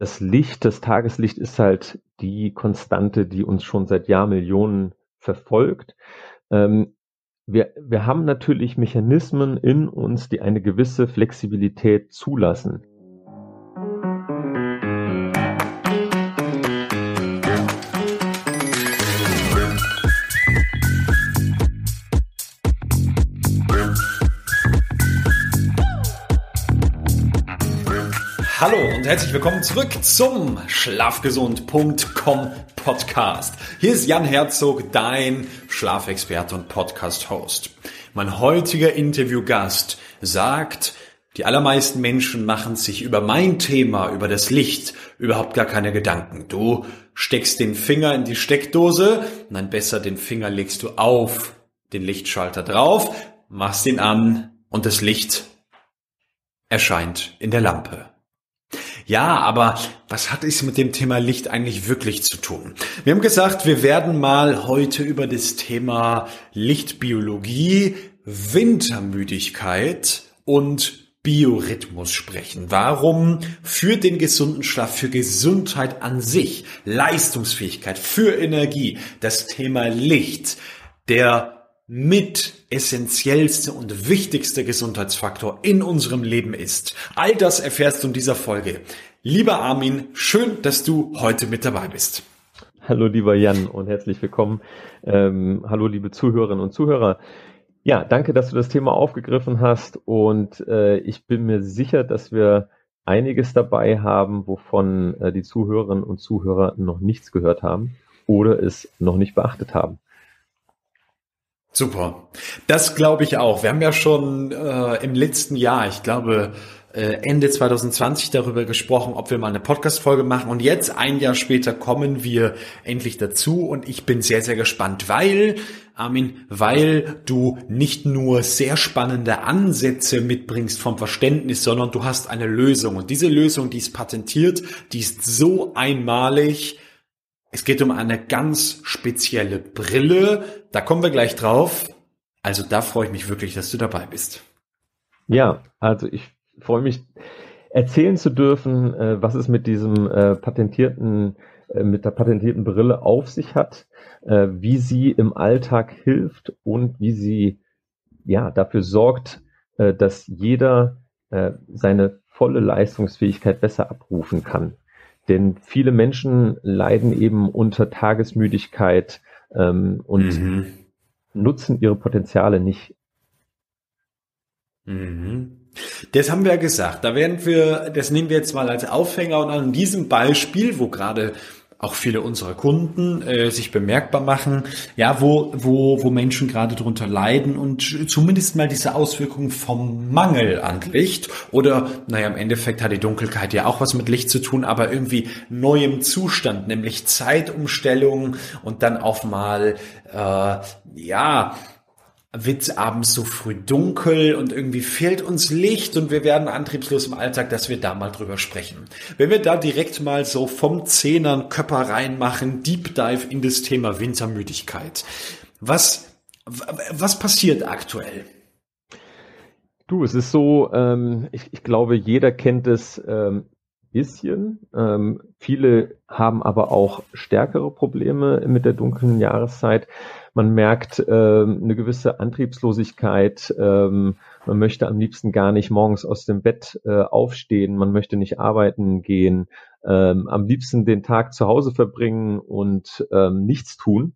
das Licht, das Tageslicht ist halt die Konstante, die uns schon seit Jahrmillionen verfolgt. Ähm, wir, wir haben natürlich Mechanismen in uns, die eine gewisse Flexibilität zulassen. Herzlich willkommen zurück zum Schlafgesund.com Podcast. Hier ist Jan Herzog, dein Schlafexperte und Podcast-Host. Mein heutiger Interviewgast sagt, die allermeisten Menschen machen sich über mein Thema, über das Licht, überhaupt gar keine Gedanken. Du steckst den Finger in die Steckdose, nein, besser den Finger legst du auf den Lichtschalter drauf, machst ihn an und das Licht erscheint in der Lampe. Ja, aber was hat es mit dem Thema Licht eigentlich wirklich zu tun? Wir haben gesagt, wir werden mal heute über das Thema Lichtbiologie, Wintermüdigkeit und Biorhythmus sprechen. Warum für den gesunden Schlaf, für Gesundheit an sich, Leistungsfähigkeit, für Energie, das Thema Licht, der mit essentiellste und wichtigste Gesundheitsfaktor in unserem Leben ist. All das erfährst du in dieser Folge. Lieber Armin, schön, dass du heute mit dabei bist. Hallo lieber Jan und herzlich willkommen. Ähm, hallo liebe Zuhörerinnen und Zuhörer. Ja, danke, dass du das Thema aufgegriffen hast und äh, ich bin mir sicher, dass wir einiges dabei haben, wovon äh, die Zuhörerinnen und Zuhörer noch nichts gehört haben oder es noch nicht beachtet haben. Super. Das glaube ich auch. Wir haben ja schon äh, im letzten Jahr, ich glaube äh, Ende 2020 darüber gesprochen, ob wir mal eine Podcast-Folge machen. Und jetzt, ein Jahr später, kommen wir endlich dazu. Und ich bin sehr, sehr gespannt, weil, Armin, weil du nicht nur sehr spannende Ansätze mitbringst vom Verständnis, sondern du hast eine Lösung. Und diese Lösung, die ist patentiert, die ist so einmalig, es geht um eine ganz spezielle Brille. Da kommen wir gleich drauf. Also da freue ich mich wirklich, dass du dabei bist. Ja, also ich freue mich, erzählen zu dürfen, äh, was es mit diesem äh, patentierten, äh, mit der patentierten Brille auf sich hat, wie sie im Alltag hilft und wie sie ja dafür sorgt, dass jeder seine volle Leistungsfähigkeit besser abrufen kann. Denn viele Menschen leiden eben unter Tagesmüdigkeit ähm, und mhm. nutzen ihre Potenziale nicht. Mhm. Das haben wir ja gesagt. Da werden wir, das nehmen wir jetzt mal als Aufhänger und an diesem Beispiel, wo gerade auch viele unserer Kunden äh, sich bemerkbar machen, ja, wo, wo, wo Menschen gerade drunter leiden und zumindest mal diese Auswirkungen vom Mangel an Licht oder, naja, im Endeffekt hat die Dunkelheit ja auch was mit Licht zu tun, aber irgendwie neuem Zustand, nämlich Zeitumstellung und dann auch mal, äh, ja, wird abends so früh dunkel und irgendwie fehlt uns Licht und wir werden antriebslos im Alltag, dass wir da mal drüber sprechen. Wenn wir da direkt mal so vom Zehnern Köpper reinmachen, Deep Dive in das Thema Wintermüdigkeit. Was, was passiert aktuell? Du, es ist so, ähm, ich, ich glaube, jeder kennt es ähm, bisschen. Ähm, viele haben aber auch stärkere Probleme mit der dunklen Jahreszeit. Man merkt äh, eine gewisse Antriebslosigkeit. Ähm, man möchte am liebsten gar nicht morgens aus dem Bett äh, aufstehen. Man möchte nicht arbeiten gehen. Ähm, am liebsten den Tag zu Hause verbringen und ähm, nichts tun.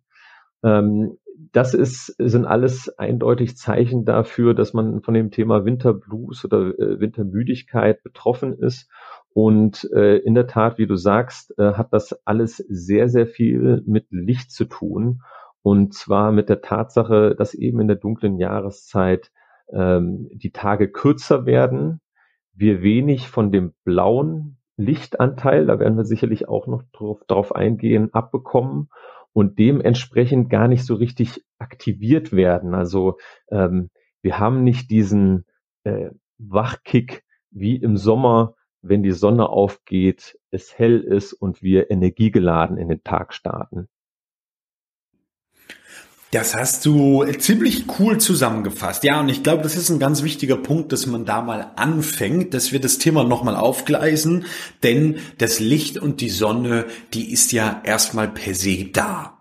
Ähm, das ist, sind alles eindeutig Zeichen dafür, dass man von dem Thema Winterblues oder äh, Wintermüdigkeit betroffen ist. Und äh, in der Tat, wie du sagst, äh, hat das alles sehr, sehr viel mit Licht zu tun. Und zwar mit der Tatsache, dass eben in der dunklen Jahreszeit ähm, die Tage kürzer werden, wir wenig von dem blauen Lichtanteil, da werden wir sicherlich auch noch drauf, darauf eingehen, abbekommen und dementsprechend gar nicht so richtig aktiviert werden. Also ähm, wir haben nicht diesen äh, Wachkick wie im Sommer, wenn die Sonne aufgeht, es hell ist und wir energiegeladen in den Tag starten. Das hast du ziemlich cool zusammengefasst. Ja, und ich glaube, das ist ein ganz wichtiger Punkt, dass man da mal anfängt, dass wir das Thema nochmal aufgleisen, denn das Licht und die Sonne, die ist ja erstmal per se da.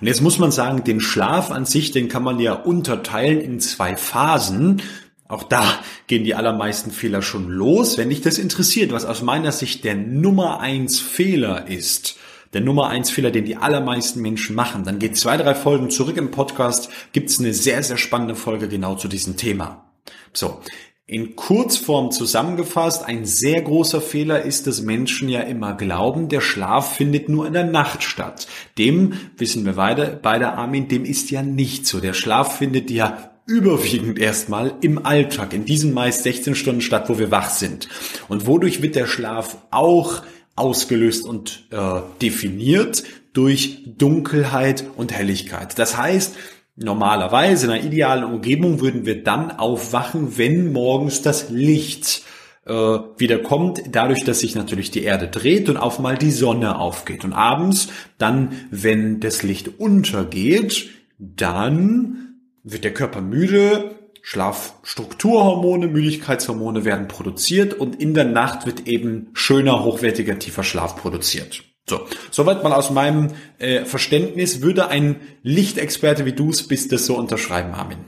Und jetzt muss man sagen, den Schlaf an sich, den kann man ja unterteilen in zwei Phasen. Auch da gehen die allermeisten Fehler schon los. Wenn dich das interessiert, was aus meiner Sicht der Nummer eins Fehler ist, der Nummer eins Fehler, den die allermeisten Menschen machen, dann geht zwei, drei Folgen zurück im Podcast, gibt's eine sehr, sehr spannende Folge genau zu diesem Thema. So. In Kurzform zusammengefasst, ein sehr großer Fehler ist, dass Menschen ja immer glauben, der Schlaf findet nur in der Nacht statt. Dem, wissen wir beide, beide Armin, dem ist ja nicht so. Der Schlaf findet ja überwiegend erstmal im Alltag, in diesen meist 16 Stunden statt, wo wir wach sind. Und wodurch wird der Schlaf auch ausgelöst und äh, definiert? Durch Dunkelheit und Helligkeit. Das heißt, Normalerweise in einer idealen Umgebung würden wir dann aufwachen, wenn morgens das Licht äh, wieder kommt, dadurch, dass sich natürlich die Erde dreht und auf mal die Sonne aufgeht. Und abends, dann, wenn das Licht untergeht, dann wird der Körper müde, Schlafstrukturhormone, Müdigkeitshormone werden produziert und in der Nacht wird eben schöner, hochwertiger, tiefer Schlaf produziert. So, soweit mal aus meinem äh, Verständnis. Würde ein Lichtexperte wie du es bist das so unterschreiben, Armin?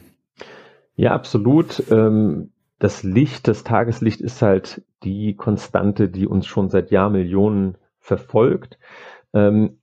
Ja, absolut. Ähm, das Licht, das Tageslicht ist halt die Konstante, die uns schon seit Jahrmillionen verfolgt. Ähm,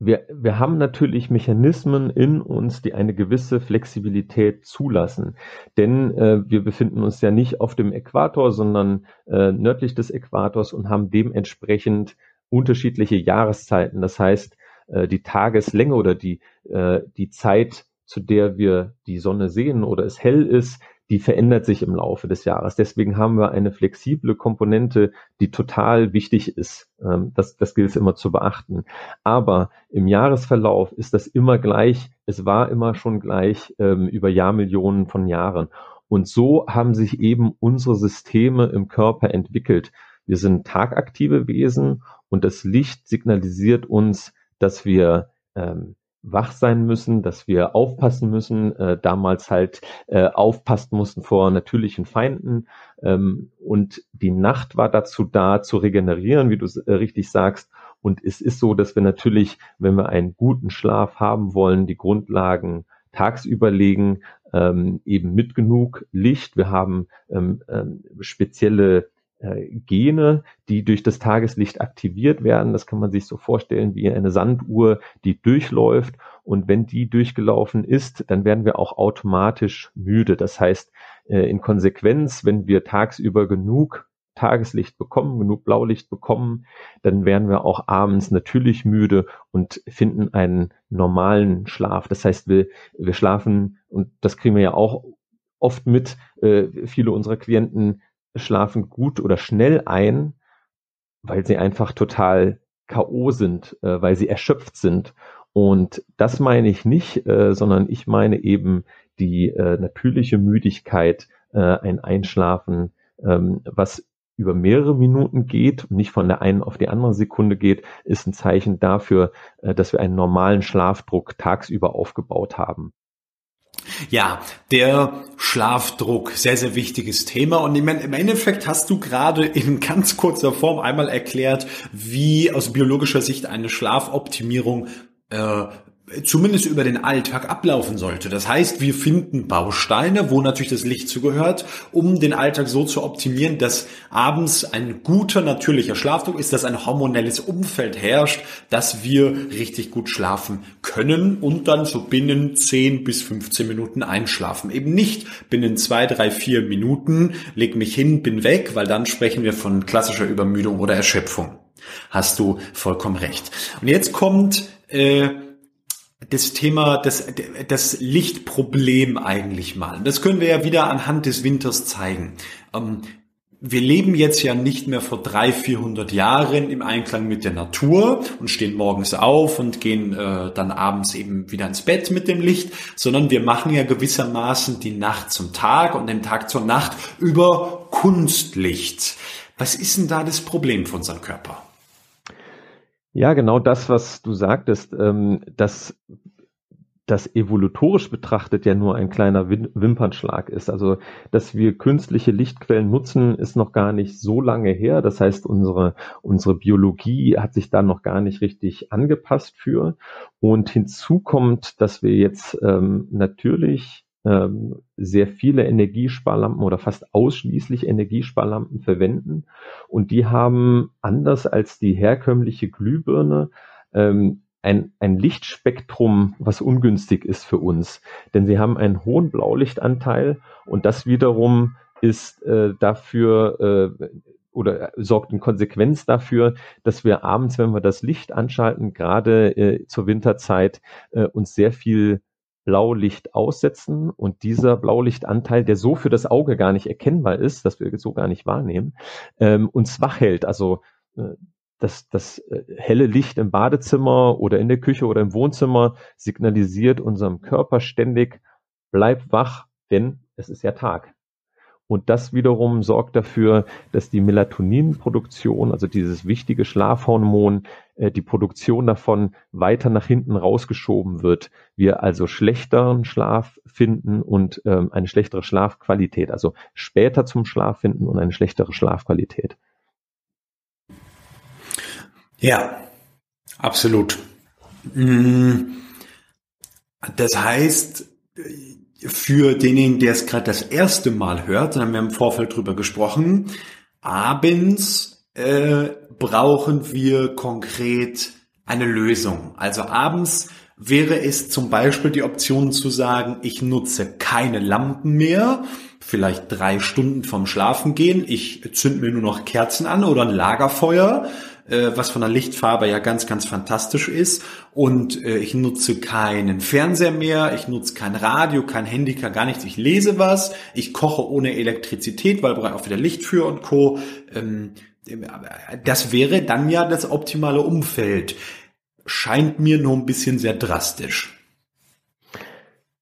wir, wir haben natürlich Mechanismen in uns, die eine gewisse Flexibilität zulassen. Denn äh, wir befinden uns ja nicht auf dem Äquator, sondern äh, nördlich des Äquators und haben dementsprechend unterschiedliche Jahreszeiten. Das heißt, äh, die Tageslänge oder die, äh, die Zeit, zu der wir die Sonne sehen oder es hell ist, die verändert sich im Laufe des Jahres. Deswegen haben wir eine flexible Komponente, die total wichtig ist. Ähm, das, das gilt es immer zu beachten. Aber im Jahresverlauf ist das immer gleich. Es war immer schon gleich ähm, über Jahrmillionen von Jahren. Und so haben sich eben unsere Systeme im Körper entwickelt. Wir sind tagaktive Wesen und das Licht signalisiert uns, dass wir ähm, wach sein müssen, dass wir aufpassen müssen, äh, damals halt äh, aufpassen mussten vor natürlichen Feinden. Ähm, und die Nacht war dazu da, zu regenerieren, wie du äh, richtig sagst. Und es ist so, dass wir natürlich, wenn wir einen guten Schlaf haben wollen, die Grundlagen tagsüber legen, ähm, eben mit genug Licht. Wir haben ähm, ähm, spezielle Gene, die durch das Tageslicht aktiviert werden. Das kann man sich so vorstellen wie eine Sanduhr, die durchläuft. Und wenn die durchgelaufen ist, dann werden wir auch automatisch müde. Das heißt, äh, in Konsequenz, wenn wir tagsüber genug Tageslicht bekommen, genug Blaulicht bekommen, dann werden wir auch abends natürlich müde und finden einen normalen Schlaf. Das heißt, wir, wir schlafen, und das kriegen wir ja auch oft mit, äh, viele unserer Klienten schlafen gut oder schnell ein, weil sie einfach total K.O. sind, äh, weil sie erschöpft sind. Und das meine ich nicht, äh, sondern ich meine eben die äh, natürliche Müdigkeit, äh, ein Einschlafen, ähm, was über mehrere Minuten geht und nicht von der einen auf die andere Sekunde geht, ist ein Zeichen dafür, äh, dass wir einen normalen Schlafdruck tagsüber aufgebaut haben. Ja, der Schlafdruck, sehr, sehr wichtiges Thema. Und im Endeffekt hast du gerade in ganz kurzer Form einmal erklärt, wie aus biologischer Sicht eine Schlafoptimierung äh, zumindest über den Alltag ablaufen sollte. Das heißt, wir finden Bausteine, wo natürlich das Licht zugehört, um den Alltag so zu optimieren, dass abends ein guter natürlicher Schlafdruck ist, dass ein hormonelles Umfeld herrscht, dass wir richtig gut schlafen können und dann so binnen 10 bis 15 Minuten einschlafen. Eben nicht binnen 2, 3, 4 Minuten, leg mich hin, bin weg, weil dann sprechen wir von klassischer Übermüdung oder Erschöpfung. Hast du vollkommen recht. Und jetzt kommt äh, das Thema, das, das Lichtproblem eigentlich mal. Das können wir ja wieder anhand des Winters zeigen. Ähm, wir leben jetzt ja nicht mehr vor drei, vierhundert Jahren im Einklang mit der Natur und stehen morgens auf und gehen äh, dann abends eben wieder ins Bett mit dem Licht, sondern wir machen ja gewissermaßen die Nacht zum Tag und den Tag zur Nacht über Kunstlicht. Was ist denn da das Problem für unseren Körper? Ja, genau das, was du sagtest, ähm, dass das evolutorisch betrachtet ja nur ein kleiner Wimpernschlag ist. Also, dass wir künstliche Lichtquellen nutzen, ist noch gar nicht so lange her. Das heißt, unsere, unsere Biologie hat sich da noch gar nicht richtig angepasst für. Und hinzu kommt, dass wir jetzt ähm, natürlich ähm, sehr viele Energiesparlampen oder fast ausschließlich Energiesparlampen verwenden. Und die haben anders als die herkömmliche Glühbirne ähm, ein, ein Lichtspektrum, was ungünstig ist für uns. Denn sie haben einen hohen Blaulichtanteil und das wiederum ist äh, dafür äh, oder sorgt in Konsequenz dafür, dass wir abends, wenn wir das Licht anschalten, gerade äh, zur Winterzeit, äh, uns sehr viel Blaulicht aussetzen und dieser Blaulichtanteil, der so für das Auge gar nicht erkennbar ist, dass wir so gar nicht wahrnehmen, ähm, uns wach hält. Also äh, das, das äh, helle Licht im Badezimmer oder in der Küche oder im Wohnzimmer signalisiert unserem Körper ständig, bleib wach, denn es ist ja Tag. Und das wiederum sorgt dafür, dass die Melatoninproduktion, also dieses wichtige Schlafhormon, äh, die Produktion davon weiter nach hinten rausgeschoben wird. Wir also schlechteren Schlaf finden und ähm, eine schlechtere Schlafqualität, also später zum Schlaf finden und eine schlechtere Schlafqualität. Ja, absolut. Mm. Das heißt, für denjenigen, der es gerade das erste Mal hört, dann haben wir im Vorfeld drüber gesprochen, abends äh, brauchen wir konkret eine Lösung. Also abends wäre es zum Beispiel die Option zu sagen, ich nutze keine Lampen mehr, vielleicht drei Stunden vom Schlafen gehen, ich zünd mir nur noch Kerzen an oder ein Lagerfeuer äh, was von der Lichtfarbe ja ganz, ganz fantastisch ist. Und äh, ich nutze keinen Fernseher mehr, ich nutze kein Radio, kein Handy, gar nichts. Ich lese was, ich koche ohne Elektrizität, weil brauche auch wieder Licht für und Co. Ähm, das wäre dann ja das optimale Umfeld. Scheint mir nur ein bisschen sehr drastisch.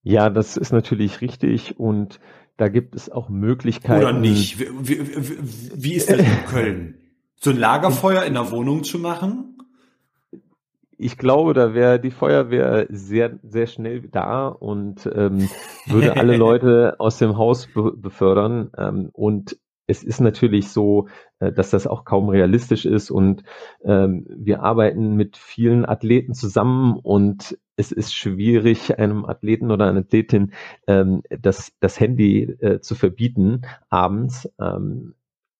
Ja, das ist natürlich richtig und da gibt es auch Möglichkeiten. Oder nicht? Wie, wie, wie ist das in Köln? So ein Lagerfeuer in der Wohnung zu machen? Ich glaube, da wäre die Feuerwehr sehr, sehr schnell da und ähm, würde alle Leute aus dem Haus be befördern. Ähm, und es ist natürlich so, äh, dass das auch kaum realistisch ist und ähm, wir arbeiten mit vielen Athleten zusammen und es ist schwierig, einem Athleten oder einer Athletin ähm, das, das Handy äh, zu verbieten abends. Ähm,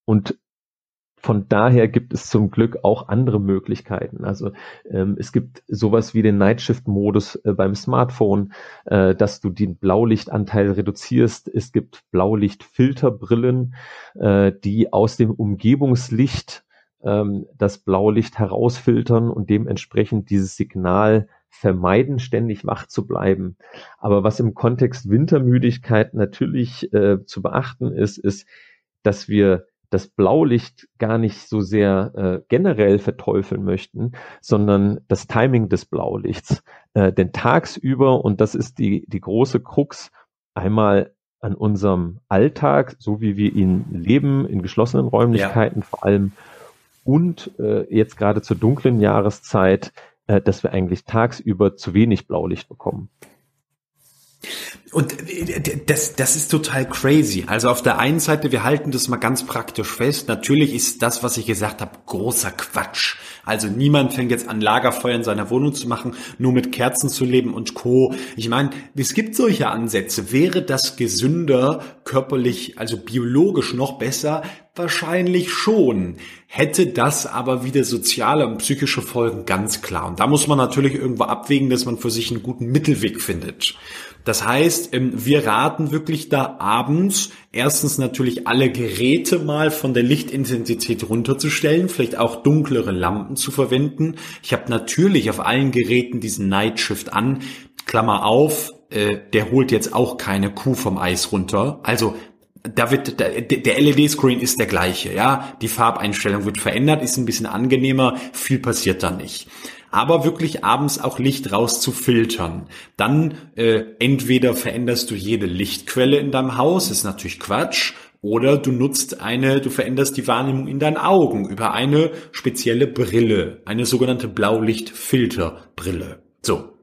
und von daher gibt es zum Glück auch andere Möglichkeiten. Also ähm, es gibt sowas wie den Nightshift-Modus äh, beim Smartphone, äh, dass du den Blaulichtanteil reduzierst. Es gibt Blaulichtfilterbrillen, äh, die aus dem Umgebungslicht ähm, das Blaulicht herausfiltern und dementsprechend dieses Signal vermeiden, ständig wach zu bleiben. Aber was im Kontext Wintermüdigkeit natürlich äh, zu beachten ist, ist, dass wir das Blaulicht gar nicht so sehr äh, generell verteufeln möchten, sondern das Timing des Blaulichts. Äh, denn tagsüber, und das ist die, die große Krux, einmal an unserem Alltag, so wie wir ihn leben, in geschlossenen Räumlichkeiten ja. vor allem, und äh, jetzt gerade zur dunklen Jahreszeit, äh, dass wir eigentlich tagsüber zu wenig Blaulicht bekommen. Und äh, das, das ist total crazy. Also auf der einen Seite, wir halten das mal ganz praktisch fest. Natürlich ist das, was ich gesagt habe, großer Quatsch. Also niemand fängt jetzt an, Lagerfeuer in seiner Wohnung zu machen, nur mit Kerzen zu leben und Co. Ich meine, es gibt solche Ansätze. Wäre das gesünder, körperlich, also biologisch noch besser? Wahrscheinlich schon. Hätte das aber wieder soziale und psychische Folgen, ganz klar. Und da muss man natürlich irgendwo abwägen, dass man für sich einen guten Mittelweg findet. Das heißt, ähm, wir raten wirklich da abends erstens natürlich alle Geräte mal von der Lichtintensität runterzustellen, vielleicht auch dunklere Lampen zu verwenden. Ich habe natürlich auf allen Geräten diesen Night Shift an. Klammer auf, äh, der holt jetzt auch keine Kuh vom Eis runter. Also da wird der, der LED-Screen ist der gleiche, ja. Die Farbeinstellung wird verändert, ist ein bisschen angenehmer, viel passiert da nicht aber wirklich abends auch Licht rauszufiltern. Dann äh, entweder veränderst du jede Lichtquelle in deinem Haus, ist natürlich Quatsch, oder du nutzt eine, du veränderst die Wahrnehmung in deinen Augen über eine spezielle Brille, eine sogenannte Blaulichtfilterbrille. So.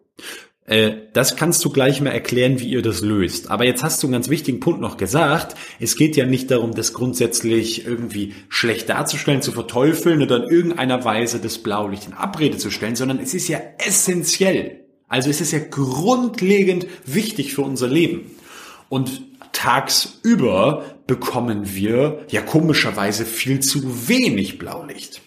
Äh, das kannst du gleich mal erklären, wie ihr das löst. Aber jetzt hast du einen ganz wichtigen Punkt noch gesagt. Es geht ja nicht darum, das grundsätzlich irgendwie schlecht darzustellen, zu verteufeln oder in irgendeiner Weise das Blaulicht in Abrede zu stellen, sondern es ist ja essentiell. Also es ist ja grundlegend wichtig für unser Leben. Und tagsüber bekommen wir ja komischerweise viel zu wenig Blaulicht.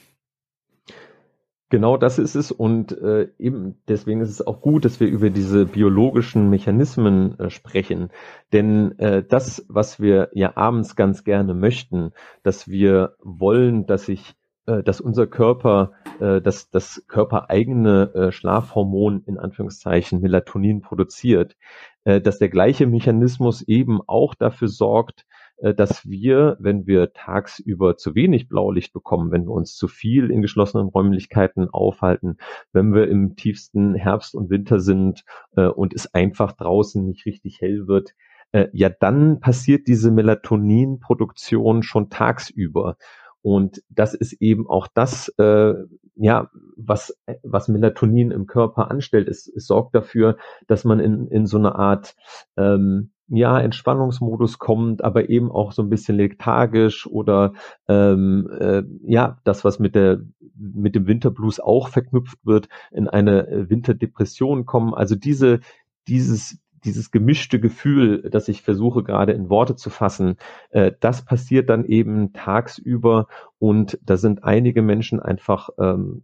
Genau das ist es und äh, eben deswegen ist es auch gut, dass wir über diese biologischen Mechanismen äh, sprechen. Denn äh, das, was wir ja abends ganz gerne möchten, dass wir wollen, dass sich äh, dass unser Körper äh, dass das körpereigene äh, Schlafhormon in Anführungszeichen Melatonin produziert, äh, dass der gleiche Mechanismus eben auch dafür sorgt, dass wir, wenn wir tagsüber zu wenig Blaulicht bekommen, wenn wir uns zu viel in geschlossenen Räumlichkeiten aufhalten, wenn wir im tiefsten Herbst und Winter sind äh, und es einfach draußen nicht richtig hell wird, äh, ja, dann passiert diese Melatoninproduktion schon tagsüber. Und das ist eben auch das, äh, ja, was, was Melatonin im Körper anstellt. Es, es sorgt dafür, dass man in, in so eine Art ähm, ja, Entspannungsmodus kommt, aber eben auch so ein bisschen lethargisch oder ähm, äh, ja, das, was mit der mit dem Winterblues auch verknüpft wird, in eine äh, Winterdepression kommen. Also diese, dieses, dieses gemischte Gefühl, das ich versuche gerade in Worte zu fassen, äh, das passiert dann eben tagsüber und da sind einige Menschen einfach ähm,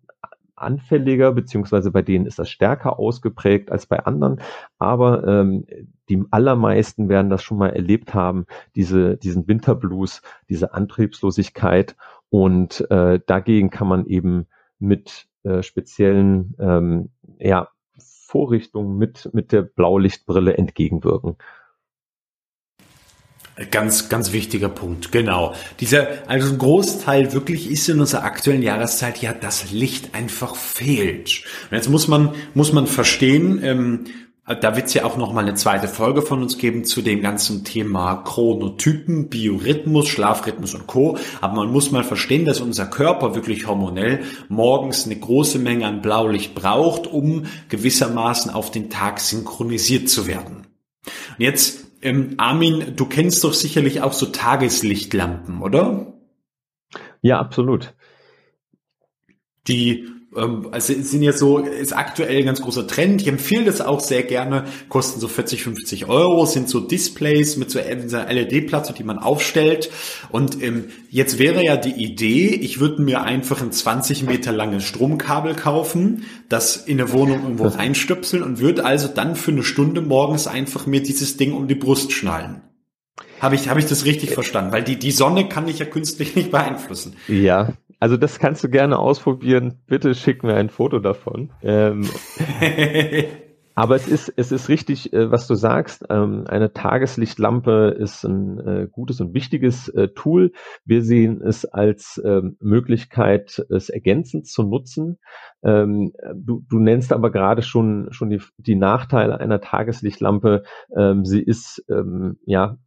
anfälliger, beziehungsweise bei denen ist das stärker ausgeprägt als bei anderen. Aber ähm, die allermeisten werden das schon mal erlebt haben, diese, diesen Winterblues, diese Antriebslosigkeit. Und äh, dagegen kann man eben mit äh, speziellen ähm, ja, Vorrichtungen mit, mit der Blaulichtbrille entgegenwirken. Ganz, ganz wichtiger Punkt, genau. Dieser, also ein Großteil wirklich ist in unserer aktuellen Jahreszeit ja, das Licht einfach fehlt. Und jetzt muss man, muss man verstehen, ähm, da wird es ja auch noch mal eine zweite Folge von uns geben zu dem ganzen Thema Chronotypen, Biorhythmus, Schlafrhythmus und Co. Aber man muss mal verstehen, dass unser Körper wirklich hormonell morgens eine große Menge an Blaulicht braucht, um gewissermaßen auf den Tag synchronisiert zu werden. Und jetzt ähm, Armin, du kennst doch sicherlich auch so Tageslichtlampen, oder? Ja, absolut. Die also sind jetzt so, ist aktuell ein ganz großer Trend. Ich empfehle das auch sehr gerne. Kosten so 40, 50 Euro, sind so Displays mit so einer LED-Platte, die man aufstellt. Und ähm, jetzt wäre ja die Idee, ich würde mir einfach ein 20 Meter langes Stromkabel kaufen, das in eine Wohnung irgendwo reinstöpseln und würde also dann für eine Stunde morgens einfach mir dieses Ding um die Brust schnallen. Habe ich, habe ich das richtig verstanden? Weil die, die Sonne kann ich ja künstlich nicht beeinflussen. Ja, also das kannst du gerne ausprobieren. Bitte schick mir ein Foto davon. Ähm, aber es ist, es ist richtig, äh, was du sagst. Ähm, eine Tageslichtlampe ist ein äh, gutes und wichtiges äh, Tool. Wir sehen es als ähm, Möglichkeit, es ergänzend zu nutzen. Ähm, du, du nennst aber gerade schon, schon die, die Nachteile einer Tageslichtlampe. Sie ist ja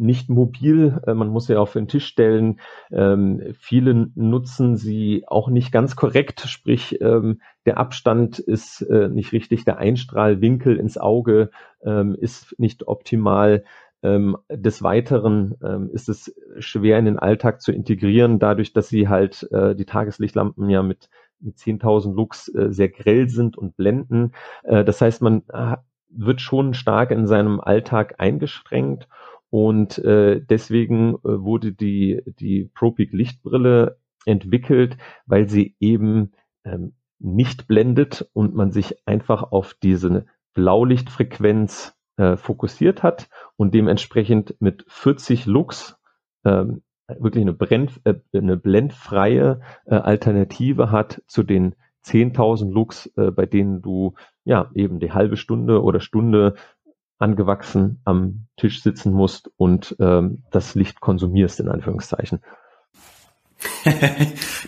nicht mobil, äh, man muss sie auf den Tisch stellen. Ähm, viele nutzen sie auch nicht ganz korrekt, sprich ähm, der Abstand ist äh, nicht richtig, der Einstrahlwinkel ins Auge ähm, ist nicht optimal. Ähm, des Weiteren ähm, ist es schwer in den Alltag zu integrieren, dadurch, dass sie halt äh, die Tageslichtlampen ja mit, mit 10.000 Lux äh, sehr grell sind und blenden. Äh, das heißt, man äh, wird schon stark in seinem Alltag eingeschränkt und äh, deswegen äh, wurde die, die ProPeak Lichtbrille entwickelt, weil sie eben ähm, nicht blendet und man sich einfach auf diese Blaulichtfrequenz äh, fokussiert hat und dementsprechend mit 40 Lux ähm, wirklich eine, brenn, äh, eine blendfreie äh, Alternative hat zu den 10.000 Lux, äh, bei denen du ja eben die halbe Stunde oder Stunde angewachsen am Tisch sitzen musst und ähm, das Licht konsumierst, in Anführungszeichen.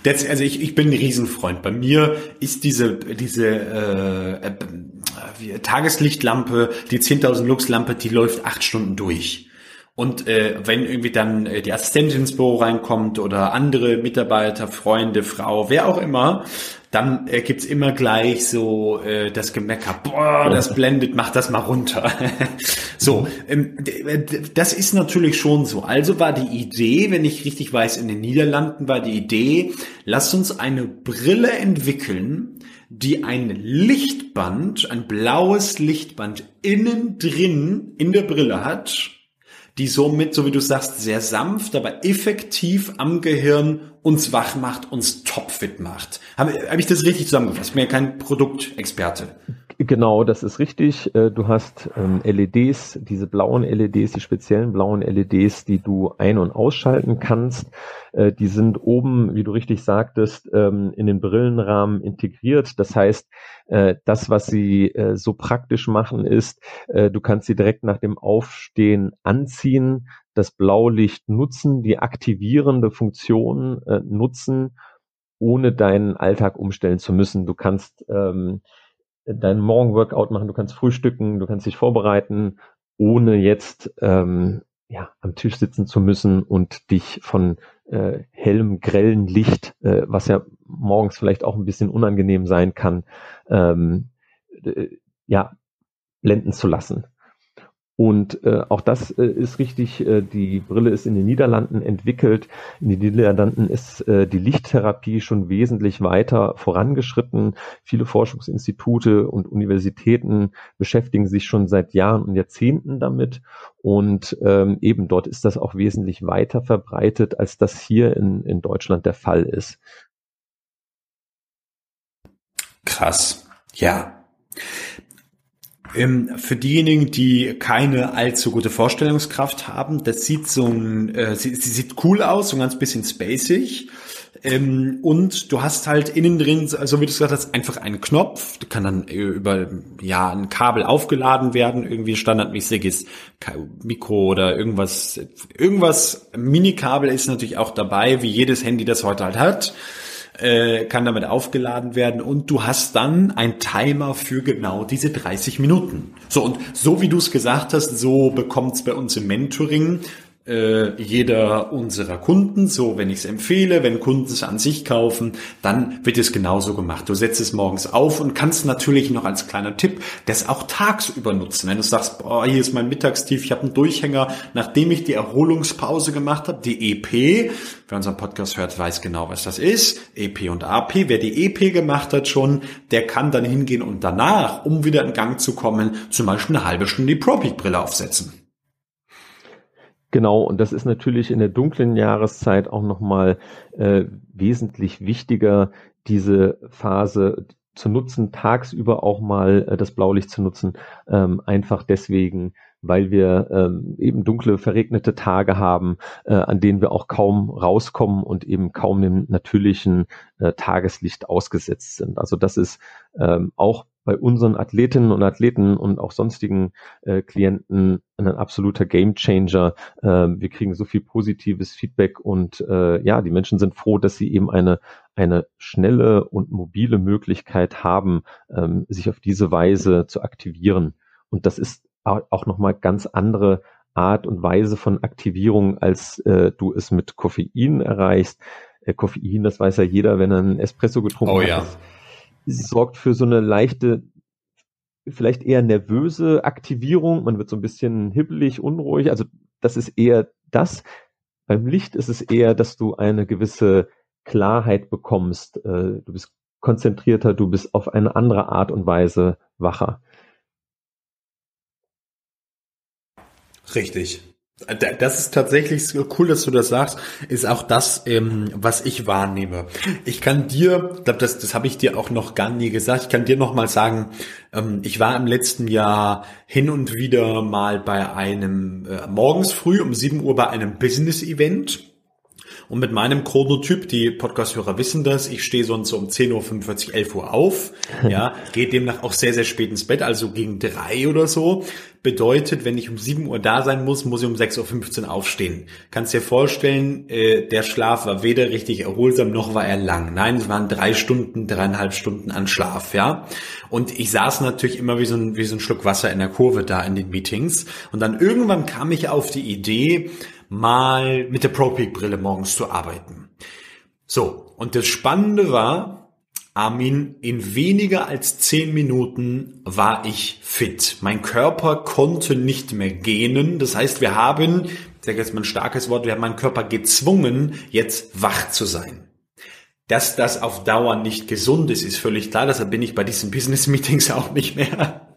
das, also ich, ich bin ein Riesenfreund. Bei mir ist diese, diese äh, äh, Tageslichtlampe, die 10.000 Lux Lampe, die läuft acht Stunden durch. Und äh, wenn irgendwie dann äh, die Assistentin ins Büro reinkommt oder andere Mitarbeiter, Freunde, Frau, wer auch immer, dann äh, gibt's immer gleich so äh, das Gemecker, boah, das blendet, mach das mal runter. so, ähm, das ist natürlich schon so. Also war die Idee, wenn ich richtig weiß, in den Niederlanden war die Idee, lasst uns eine Brille entwickeln, die ein Lichtband, ein blaues Lichtband innen drin in der Brille hat, die somit, so wie du sagst, sehr sanft, aber effektiv am Gehirn uns wach macht, uns topfit macht. Habe hab ich das richtig zusammengefasst? Ich bin ja kein Produktexperte. Genau, das ist richtig. Äh, du hast ähm, LEDs, diese blauen LEDs, die speziellen blauen LEDs, die du ein- und ausschalten kannst. Äh, die sind oben, wie du richtig sagtest, ähm, in den Brillenrahmen integriert. Das heißt, äh, das, was sie so praktisch machen, ist, du kannst sie direkt nach dem Aufstehen anziehen, das Blaulicht nutzen, die aktivierende Funktion nutzen, ohne deinen Alltag umstellen zu müssen. Du kannst ähm, dein Morgenworkout machen, du kannst frühstücken, du kannst dich vorbereiten, ohne jetzt ähm, ja, am Tisch sitzen zu müssen und dich von äh, hellem, grellen Licht, äh, was ja morgens vielleicht auch ein bisschen unangenehm sein kann, ähm, äh, ja, blenden zu lassen. Und äh, auch das äh, ist richtig, äh, die Brille ist in den Niederlanden entwickelt. In den Niederlanden ist äh, die Lichttherapie schon wesentlich weiter vorangeschritten. Viele Forschungsinstitute und Universitäten beschäftigen sich schon seit Jahren und Jahrzehnten damit. Und ähm, eben dort ist das auch wesentlich weiter verbreitet, als das hier in, in Deutschland der Fall ist. Krass. Ja. Ähm, für diejenigen, die keine allzu gute Vorstellungskraft haben, das sieht so ein, äh, sie, sie sieht cool aus, so ein ganz bisschen spacig. Ähm, und du hast halt innen drin, so wie du es gesagt hast, einfach einen Knopf. Der kann dann über ja ein Kabel aufgeladen werden, irgendwie standardmäßiges Mikro oder irgendwas. Irgendwas Minikabel ist natürlich auch dabei, wie jedes Handy das heute halt hat äh, kann damit aufgeladen werden und du hast dann ein Timer für genau diese 30 Minuten. So und so wie du es gesagt hast, so bekommt es bei uns im Mentoring äh, jeder unserer Kunden. So, wenn ich es empfehle, wenn Kunden es an sich kaufen, dann wird es genauso gemacht. Du setzt es morgens auf und kannst natürlich noch als kleiner Tipp das auch tagsüber nutzen. Wenn du sagst, boah, hier ist mein Mittagstief, ich habe einen Durchhänger, nachdem ich die Erholungspause gemacht habe, die EP, wer unseren Podcast hört, weiß genau, was das ist. EP und AP. Wer die EP gemacht hat schon, der kann dann hingehen und danach, um wieder in Gang zu kommen, zum Beispiel eine halbe Stunde die ProPeak-Brille aufsetzen. Genau, und das ist natürlich in der dunklen Jahreszeit auch nochmal äh, wesentlich wichtiger, diese Phase zu nutzen, tagsüber auch mal äh, das Blaulicht zu nutzen, ähm, einfach deswegen, weil wir ähm, eben dunkle, verregnete Tage haben, äh, an denen wir auch kaum rauskommen und eben kaum dem natürlichen äh, Tageslicht ausgesetzt sind. Also das ist ähm, auch bei unseren Athletinnen und Athleten und auch sonstigen äh, Klienten ein absoluter Gamechanger. Äh, wir kriegen so viel positives Feedback und äh, ja, die Menschen sind froh, dass sie eben eine eine schnelle und mobile Möglichkeit haben, ähm, sich auf diese Weise zu aktivieren. Und das ist auch nochmal ganz andere Art und Weise von Aktivierung, als äh, du es mit Koffein erreichst. Äh, Koffein, das weiß ja jeder, wenn er einen Espresso getrunken oh, ja. Sorgt für so eine leichte, vielleicht eher nervöse Aktivierung. Man wird so ein bisschen hibbelig, unruhig. Also das ist eher das. Beim Licht ist es eher, dass du eine gewisse Klarheit bekommst. Äh, du bist konzentrierter, du bist auf eine andere Art und Weise wacher. Richtig. Das ist tatsächlich so cool, dass du das sagst, ist auch das, ähm, was ich wahrnehme. Ich kann dir, glaub, das, das habe ich dir auch noch gar nie gesagt, ich kann dir noch mal sagen, ähm, ich war im letzten Jahr hin und wieder mal bei einem, äh, morgens früh um 7 Uhr bei einem Business-Event Und mit meinem Chronotyp, die Podcast-Hörer wissen das, ich stehe sonst so um 10.45 Uhr, 11 Uhr auf, ja, geht demnach auch sehr, sehr spät ins Bett, also gegen drei oder so. Bedeutet, wenn ich um 7 Uhr da sein muss, muss ich um 6.15 Uhr aufstehen. Kannst dir vorstellen, äh, der Schlaf war weder richtig erholsam, noch war er lang. Nein, es waren drei Stunden, dreieinhalb Stunden an Schlaf, ja. Und ich saß natürlich immer wie so ein, wie so ein Schluck Wasser in der Kurve da in den Meetings. Und dann irgendwann kam ich auf die Idee, mal mit der ProPeak-Brille morgens zu arbeiten. So, und das Spannende war, Armin, in weniger als zehn Minuten war ich fit. Mein Körper konnte nicht mehr gähnen. Das heißt, wir haben, ich sage jetzt mal ein starkes Wort, wir haben meinen Körper gezwungen, jetzt wach zu sein. Dass das auf Dauer nicht gesund ist, ist völlig klar. Deshalb bin ich bei diesen Business Meetings auch nicht mehr.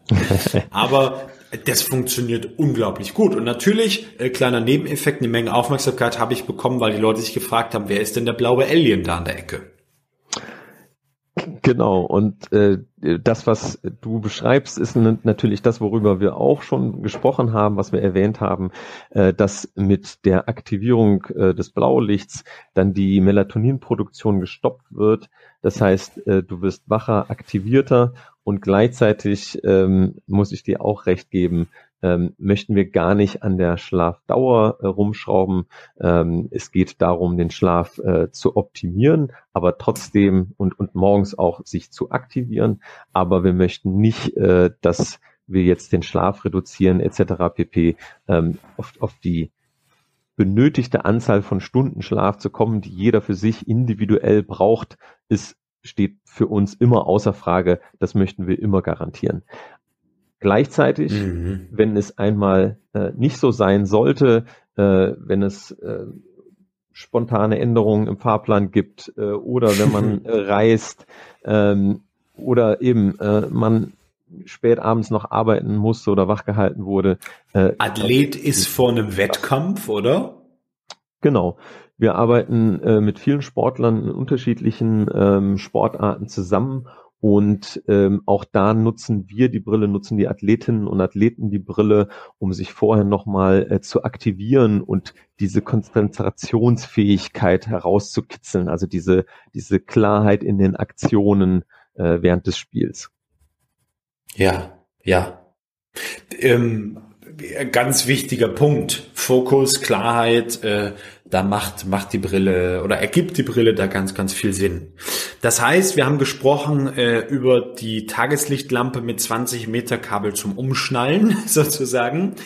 Aber das funktioniert unglaublich gut. Und natürlich, äh, kleiner Nebeneffekt, eine Menge Aufmerksamkeit habe ich bekommen, weil die Leute sich gefragt haben, wer ist denn der blaue Alien da an der Ecke? Genau, und äh, das, was du beschreibst, ist natürlich das, worüber wir auch schon gesprochen haben, was wir erwähnt haben, äh, dass mit der Aktivierung äh, des Blaulichts dann die Melatoninproduktion gestoppt wird. Das heißt, äh, du wirst wacher, aktivierter und gleichzeitig ähm, muss ich dir auch recht geben, ähm, möchten wir gar nicht an der Schlafdauer äh, rumschrauben. Ähm, es geht darum, den Schlaf äh, zu optimieren, aber trotzdem und, und morgens auch sich zu aktivieren. Aber wir möchten nicht, äh, dass wir jetzt den Schlaf reduzieren etc. pp. Ähm, auf, auf die benötigte Anzahl von Stunden Schlaf zu kommen, die jeder für sich individuell braucht, ist steht für uns immer außer Frage. Das möchten wir immer garantieren. Gleichzeitig, mhm. wenn es einmal äh, nicht so sein sollte, äh, wenn es äh, spontane Änderungen im Fahrplan gibt äh, oder wenn man äh, reist ähm, oder eben äh, man spät abends noch arbeiten muss oder wachgehalten wurde. Athlet ist vor einem Wettkampf, oder? Genau. Wir arbeiten mit vielen Sportlern in unterschiedlichen ähm, Sportarten zusammen und ähm, auch da nutzen wir die Brille, nutzen die Athletinnen und Athleten die Brille, um sich vorher nochmal äh, zu aktivieren und diese Konzentrationsfähigkeit herauszukitzeln, also diese, diese Klarheit in den Aktionen äh, während des Spiels. Ja, ja. Ähm, ganz wichtiger Punkt. Fokus, Klarheit, äh, da macht, macht die Brille oder ergibt die Brille da ganz, ganz viel Sinn. Das heißt, wir haben gesprochen äh, über die Tageslichtlampe mit 20 Meter Kabel zum Umschnallen sozusagen.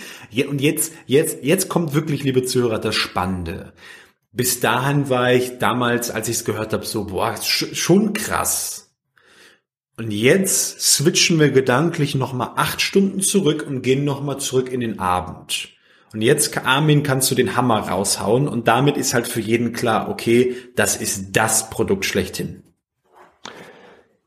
Und jetzt, jetzt, jetzt kommt wirklich, liebe Zuhörer, das Spannende. Bis dahin war ich damals, als ich es gehört habe, so, boah, schon krass. Und jetzt switchen wir gedanklich nochmal acht Stunden zurück und gehen nochmal zurück in den Abend. Und jetzt, Armin, kannst du den Hammer raushauen und damit ist halt für jeden klar, okay, das ist das Produkt schlechthin.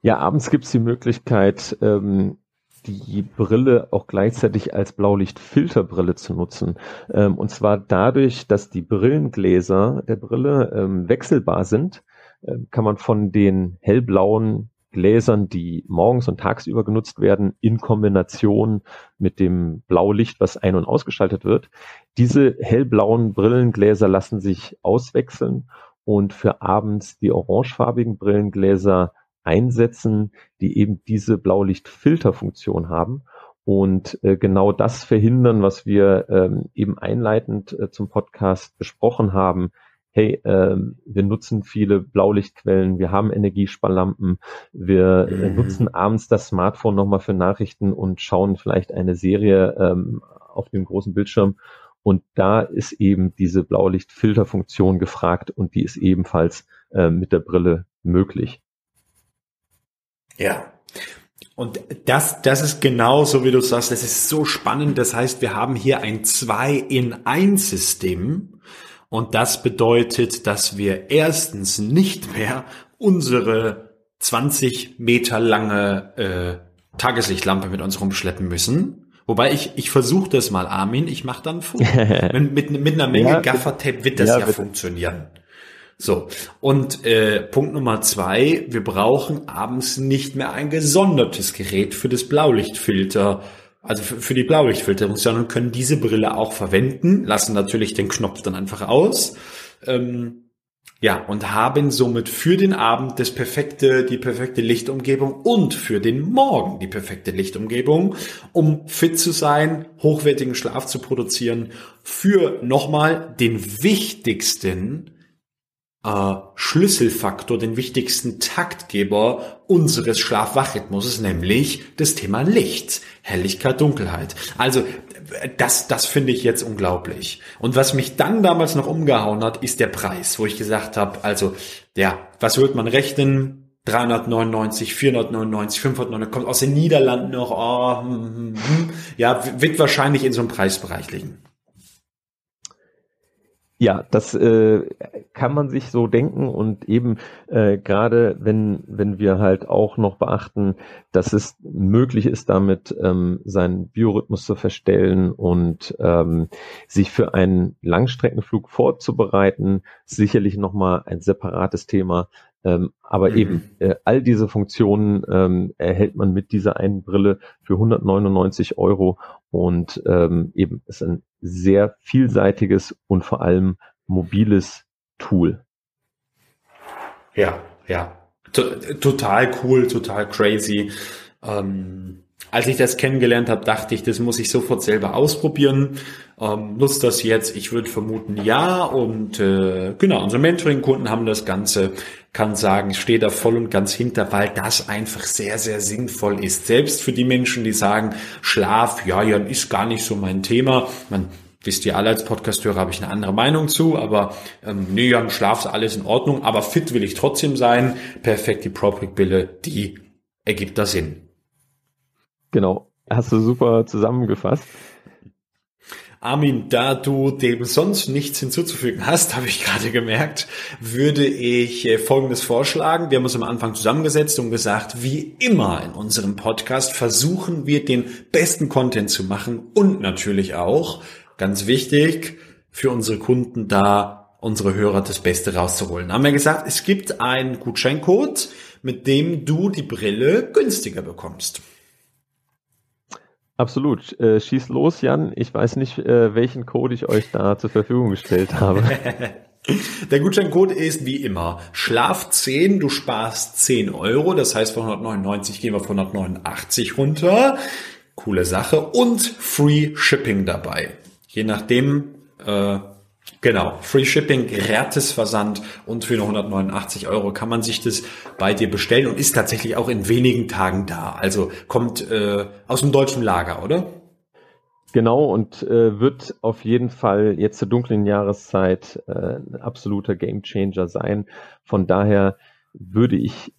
Ja, abends gibt's die Möglichkeit, ähm, die Brille auch gleichzeitig als Blaulichtfilterbrille zu nutzen. Ähm, und zwar dadurch, dass die Brillengläser der Brille ähm, wechselbar sind, äh, kann man von den hellblauen Gläsern, die morgens und tagsüber genutzt werden, in Kombination mit dem Blaulicht, was ein- und ausgeschaltet wird. Diese hellblauen Brillengläser lassen sich auswechseln und für abends die orangefarbigen Brillengläser einsetzen, die eben diese Blaulichtfilterfunktion haben und äh, genau das verhindern, was wir ähm, eben einleitend äh, zum Podcast besprochen haben, hey, äh, wir nutzen viele Blaulichtquellen, wir haben Energiesparlampen, wir äh, mhm. nutzen abends das Smartphone nochmal für Nachrichten und schauen vielleicht eine Serie ähm, auf dem großen Bildschirm. Und da ist eben diese Blaulichtfilterfunktion gefragt und die ist ebenfalls äh, mit der Brille möglich. Ja. Und das, das ist genau so, wie du sagst, das ist so spannend. Das heißt, wir haben hier ein 2 in 1 System und das bedeutet, dass wir erstens nicht mehr unsere 20 Meter lange äh, Tageslichtlampe mit uns rumschleppen müssen. Wobei ich, ich versuche das mal, Armin, ich mache dann Foto. mit, mit, mit einer Menge ja, Gaffertape wird das ja, ja funktionieren. So, und äh, Punkt Nummer zwei, wir brauchen abends nicht mehr ein gesondertes Gerät für das Blaulichtfilter also für, für die Blaulichtfilterung, sondern können diese Brille auch verwenden, lassen natürlich den Knopf dann einfach aus. Ähm, Ja, und haben somit für den Abend das perfekte, die perfekte Lichtumgebung und für den Morgen die perfekte Lichtumgebung, um fit zu sein, hochwertigen Schlaf zu produzieren, für nochmal den wichtigsten äh, Schlüsselfaktor, den wichtigsten Taktgeber unseres Schlafwachrhythmuses, nämlich das Thema Licht, Helligkeit, Dunkelheit. Also das, das finde ich jetzt unglaublich. Und was mich dann damals noch umgehauen hat, ist der Preis, wo ich gesagt habe, also ja, was wird man rechnen? 399, 499, 599, kommt aus den Niederlanden noch, oh, hm, hm, hm. ja, wird wahrscheinlich in so einem Preisbereich liegen. Ja, das äh, kann man sich so denken und eben äh, gerade wenn wenn wir halt auch noch beachten, dass es möglich ist, damit ähm, seinen Biorhythmus zu verstellen und ähm, sich für einen Langstreckenflug vorzubereiten, sicherlich noch mal ein separates Thema. Ähm, aber mhm. eben äh, all diese Funktionen ähm, erhält man mit dieser einen Brille für 199 Euro und ähm, eben ist ein sehr vielseitiges und vor allem mobiles Tool. Ja, ja. T total cool, total crazy. Ähm, als ich das kennengelernt habe, dachte ich, das muss ich sofort selber ausprobieren. Ähm, nutzt das jetzt? Ich würde vermuten, ja. Und äh, genau, unsere Mentoring-Kunden haben das Ganze kann sagen, ich stehe da voll und ganz hinter, weil das einfach sehr, sehr sinnvoll ist. Selbst für die Menschen, die sagen, Schlaf, ja, ja, ist gar nicht so mein Thema. Man wisst ihr alle als Podcasthörer, habe ich eine andere Meinung zu, aber ähm, nee, ja, Schlaf ist alles in Ordnung, aber fit will ich trotzdem sein. Perfekt, die ProPic-Bille, die ergibt da Sinn. Genau, hast du super zusammengefasst. Armin, da du dem sonst nichts hinzuzufügen hast, habe ich gerade gemerkt, würde ich äh, Folgendes vorschlagen. Wir haben uns am Anfang zusammengesetzt und gesagt, wie immer in unserem Podcast versuchen wir den besten Content zu machen und natürlich auch, ganz wichtig, für unsere Kunden da unsere Hörer das Beste rauszuholen. Haben wir gesagt, es gibt einen Gutscheincode, mit dem du die Brille günstiger bekommst. Absolut. Äh, schieß los, Jan. Ich weiß nicht, äh, welchen Code ich euch da zur Verfügung gestellt habe. Der Gutscheincode ist wie immer Schlaf 10, du sparst 10 Euro, das heißt von 199 gehen wir von 189 runter. Coole Sache. Und Free Shipping dabei. Je nachdem, äh, Genau, Free Shipping, gratis Versand und für nur 189 Euro kann man sich das bei dir bestellen und ist tatsächlich auch in wenigen Tagen da. Also kommt äh, aus dem deutschen Lager, oder? Genau, und äh, wird auf jeden Fall jetzt zur dunklen Jahreszeit äh, ein absoluter Gamechanger sein. Von daher würde ich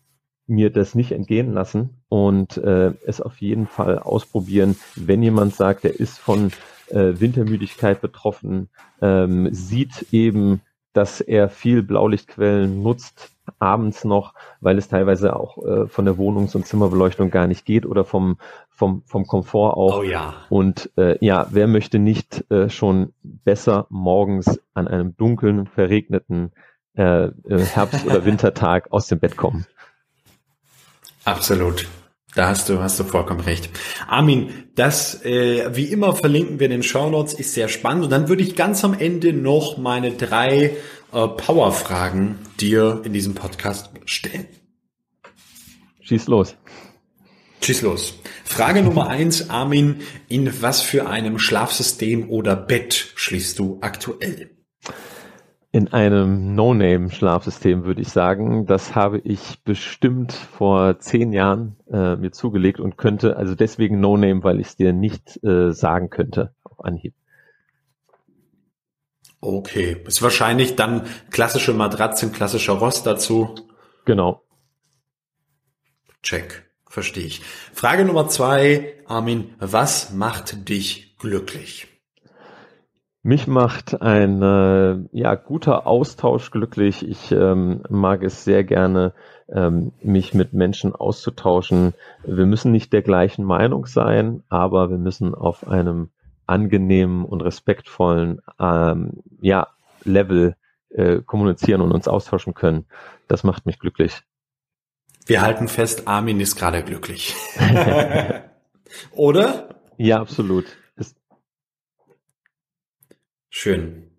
mir das nicht entgehen lassen und äh, es auf jeden Fall ausprobieren, wenn jemand sagt, er ist von äh, Wintermüdigkeit betroffen, ähm, sieht eben, dass er viel Blaulichtquellen nutzt, abends noch, weil es teilweise auch äh, von der Wohnungs- und Zimmerbeleuchtung gar nicht geht oder vom, vom, vom Komfort auch. Oh ja. Und äh, ja, wer möchte nicht äh, schon besser morgens an einem dunklen, verregneten äh, äh Herbst- oder Wintertag aus dem Bett kommen? Absolut. Da hast du, hast du vollkommen recht. Armin, das, äh, wie immer verlinken wir in den Show Notes, ist sehr spannend. Und dann würde ich ganz am Ende noch meine drei äh, Power-Fragen dir in diesem Podcast stellen. Schieß los. Schieß los. Frage Nummer eins, Armin, in was für einem Schlafsystem oder Bett schließt du aktuell? In einem No-Name-Schlafsystem, würde ich sagen. Das habe ich bestimmt vor zehn Jahren äh, mir zugelegt und könnte, also deswegen No-Name, weil ich es dir nicht äh, sagen könnte auf Anhieb. Okay, ist wahrscheinlich dann klassische Matratzen, klassischer Rost dazu. Genau. Check, verstehe ich. Frage Nummer zwei, Armin, was macht dich glücklich? Mich macht ein äh, ja, guter Austausch glücklich. Ich ähm, mag es sehr gerne, ähm, mich mit Menschen auszutauschen. Wir müssen nicht der gleichen Meinung sein, aber wir müssen auf einem angenehmen und respektvollen ähm, ja, Level äh, kommunizieren und uns austauschen können. Das macht mich glücklich. Wir halten fest, Armin ist gerade glücklich. Oder? Ja, absolut. Schön.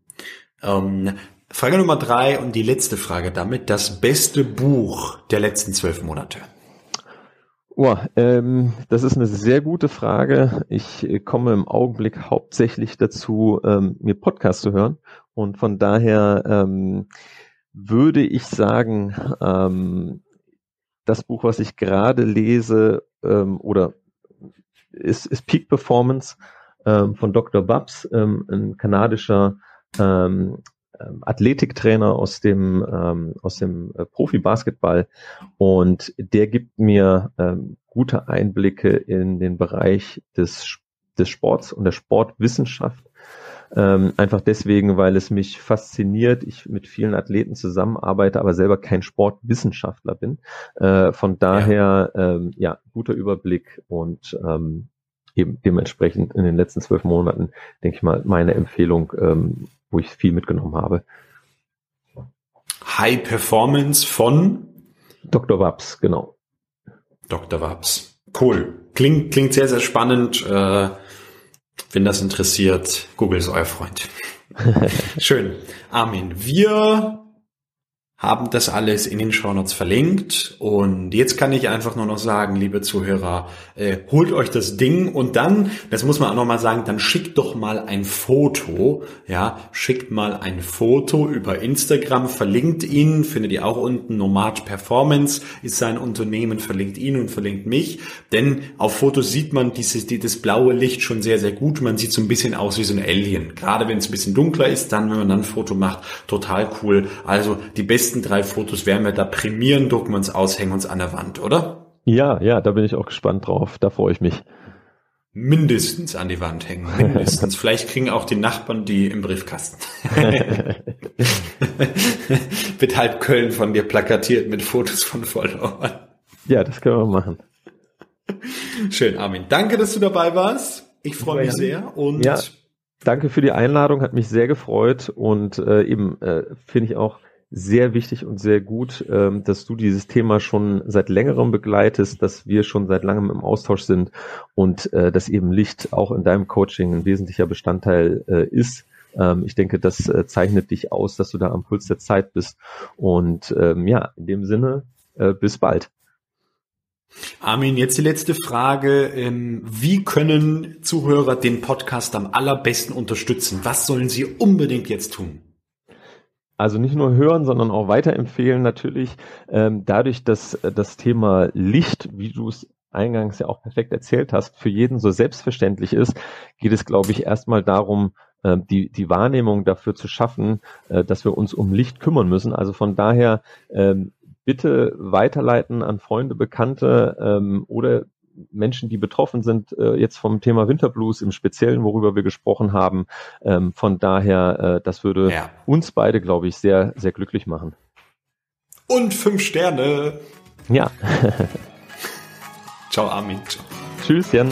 Ähm, Frage Nummer drei und die letzte Frage damit. Das beste Buch der letzten zwölf Monate. Oh, ähm, das ist eine sehr gute Frage. Ich komme im Augenblick hauptsächlich dazu, ähm, mir Podcasts zu hören. Und von daher ähm, würde ich sagen, ähm, das Buch, was ich gerade lese, ähm, oder ist, ist Peak Performance ähm, von Dr. Babs, ähm, ein kanadischer ähm, ähm, Athletiktrainer aus dem, ähm, aus dem äh, Profi-Basketball und der gibt mir ähm, gute Einblicke in den Bereich des, des Sports und der Sportwissenschaft. Ähm, einfach deswegen, weil es mich fasziniert, ich mit vielen Athleten zusammenarbeite, aber selber kein Sportwissenschaftler bin. Äh, von daher, ja. Ähm, ja, guter Überblick und ähm, eben dementsprechend in den letzten zwölf Monaten, denke ich mal, meine Empfehlung, ähm, wo ich viel mitgenommen habe. High Performance von Dr. Waps, genau. Dr. Waps. Cool. Klingt, klingt sehr, sehr spannend. Äh, wenn das interessiert, Google ist euer Freund. Schön. Armin, wir haben das alles in den Shownotes verlinkt. Und jetzt kann ich einfach nur noch sagen, liebe Zuhörer, äh, holt euch das Ding und dann, das muss man auch nochmal sagen, dann schickt doch mal ein Foto, ja, schickt mal ein Foto über Instagram, verlinkt ihn, findet ihr auch unten, Nomad Performance ist sein Unternehmen, verlinkt ihn und verlinkt mich, denn auf Fotos sieht man dieses, das blaue Licht schon sehr, sehr gut, man sieht so ein bisschen aus wie so ein Alien, gerade wenn es ein bisschen dunkler ist, dann, wenn man dann ein Foto macht, total cool, also die besten nächsten drei Fotos werden wir da prämieren, drucken wir uns aus, hängen uns an der Wand, oder? Ja, ja, da bin ich auch gespannt drauf. Da freue ich mich. Mindestens an die Wand hängen, mindestens. Vielleicht kriegen auch die Nachbarn die im Briefkasten. Wird halb Köln von dir plakatiert mit Fotos von Followern. Ja, das können wir machen. Schön, Armin. Danke, dass du dabei warst. Ich freue mich sehr und ja, danke für die Einladung, hat mich sehr gefreut und äh, eben äh, finde ich auch sehr wichtig und sehr gut, ähm, dass du dieses Thema schon seit längerem begleitest, dass wir schon seit langem im Austausch sind und äh, dass eben Licht auch in deinem Coaching ein wesentlicher Bestandteil äh, ist. Ähm, ich denke, das äh, zeichnet dich aus, dass du da am Puls der Zeit bist. Und ähm, ja, in dem Sinne, bis bald. Armin, jetzt die letzte Frage. Ähm, wie können Zuhörer den Podcast am allerbesten unterstützen? Was sollen sie unbedingt jetzt tun? Also nicht nur hören, sondern auch weiterempfehlen natürlich. Ähm, dadurch, dass äh, das Thema Licht, wie du es eingangs ja auch perfekt erzählt hast, für jeden so selbstverständlich ist, geht es, glaube ich, erstmal darum, äh, die, die Wahrnehmung dafür zu schaffen, äh, dass wir uns um Licht kümmern müssen. Also von daher ähm, bitte weiterleiten an Freunde, Bekannte ähm, oder Menschen, die betroffen sind, äh, jetzt vom Thema Winterblues im Speziellen, worüber wir gesprochen haben. Ähm, von daher, äh, das würde ja. uns beide, glaube ich, sehr, sehr glücklich machen. Und fünf Sterne. Ja. Ciao, Armin. Tschüss, Jan.